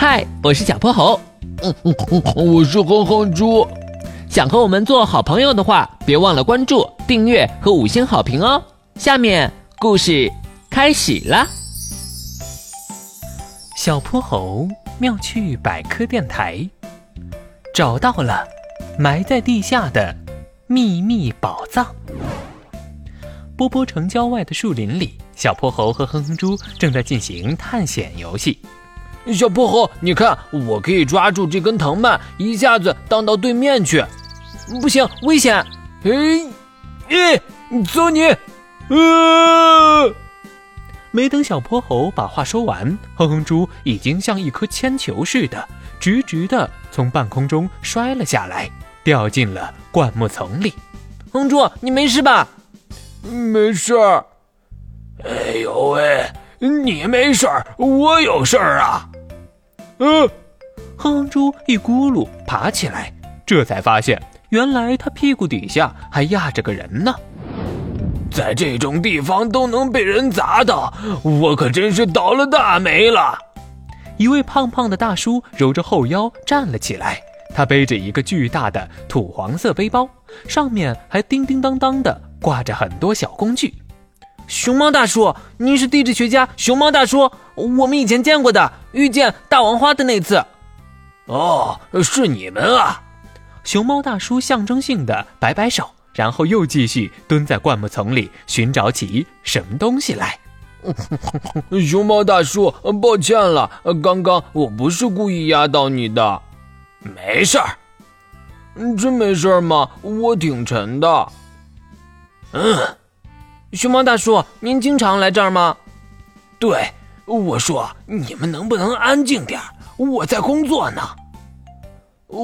嗨，我是小泼猴。嗯嗯嗯，我是哼哼猪。想和我们做好朋友的话，别忘了关注、订阅和五星好评哦。下面故事开始了。小泼猴妙趣百科电台找到了埋在地下的秘密宝藏。波波城郊外的树林里，小泼猴和哼哼猪正在进行探险游戏。小泼猴，你看，我可以抓住这根藤蔓，一下子荡到对面去。不行，危险！哎，哎，走你！呃，没等小泼猴把话说完，哼哼猪已经像一颗铅球似的，直直的从半空中摔了下来，掉进了灌木丛里。哼猪，你没事吧？没事儿。哎呦喂，你没事儿，我有事儿啊！嗯，哼哼猪一咕噜爬起来，这才发现原来他屁股底下还压着个人呢。在这种地方都能被人砸到，我可真是倒了大霉了。一位胖胖的大叔揉着后腰站了起来，他背着一个巨大的土黄色背包，上面还叮叮当当的挂着很多小工具。熊猫大叔，您是地质学家熊猫大叔，我们以前见过的，遇见大王花的那次。哦，是你们啊！熊猫大叔象征性的摆摆手，然后又继续蹲在灌木丛里寻找起什么东西来。熊猫大叔，抱歉了，刚刚我不是故意压到你的，没事儿。真没事儿吗？我挺沉的。嗯。熊猫大叔，您经常来这儿吗？对，我说你们能不能安静点我在工作呢。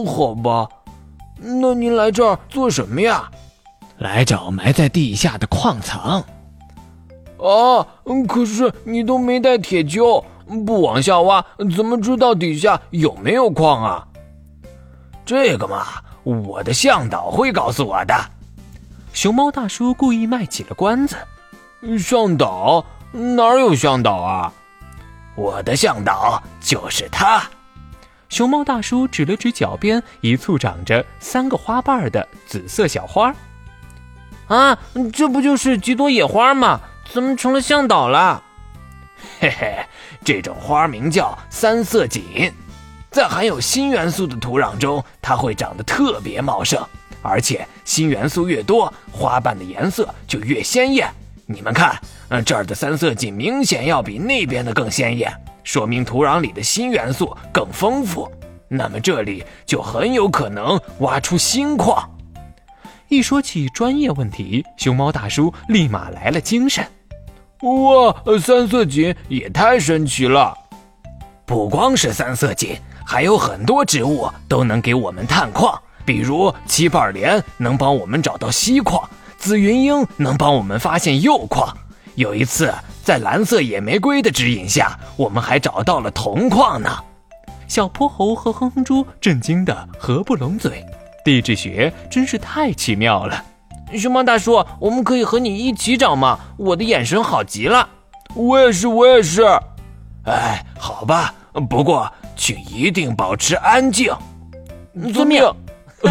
好吧，那您来这儿做什么呀？来找埋在地下的矿藏。啊，可是你都没带铁锹，不往下挖，怎么知道底下有没有矿啊？这个嘛，我的向导会告诉我的。熊猫大叔故意卖起了关子：“向导哪有向导啊？我的向导就是他。”熊猫大叔指了指脚边一簇长着三个花瓣的紫色小花。“啊，这不就是几朵野花吗？怎么成了向导了？”“嘿嘿，这种花名叫三色堇，在含有锌元素的土壤中，它会长得特别茂盛。”而且锌元素越多，花瓣的颜色就越鲜艳。你们看，呃，这儿的三色堇明显要比那边的更鲜艳，说明土壤里的锌元素更丰富。那么这里就很有可能挖出锌矿。一说起专业问题，熊猫大叔立马来了精神。哇，三色堇也太神奇了！不光是三色堇，还有很多植物都能给我们探矿。比如七瓣莲能帮我们找到锡矿，紫云英能帮我们发现铀矿。有一次，在蓝色野玫瑰的指引下，我们还找到了铜矿呢。小泼猴和哼哼猪震惊的合不拢嘴，地质学真是太奇妙了。熊猫大叔，我们可以和你一起找吗？我的眼神好极了。我也是，我也是。哎，好吧，不过请一定保持安静。遵命。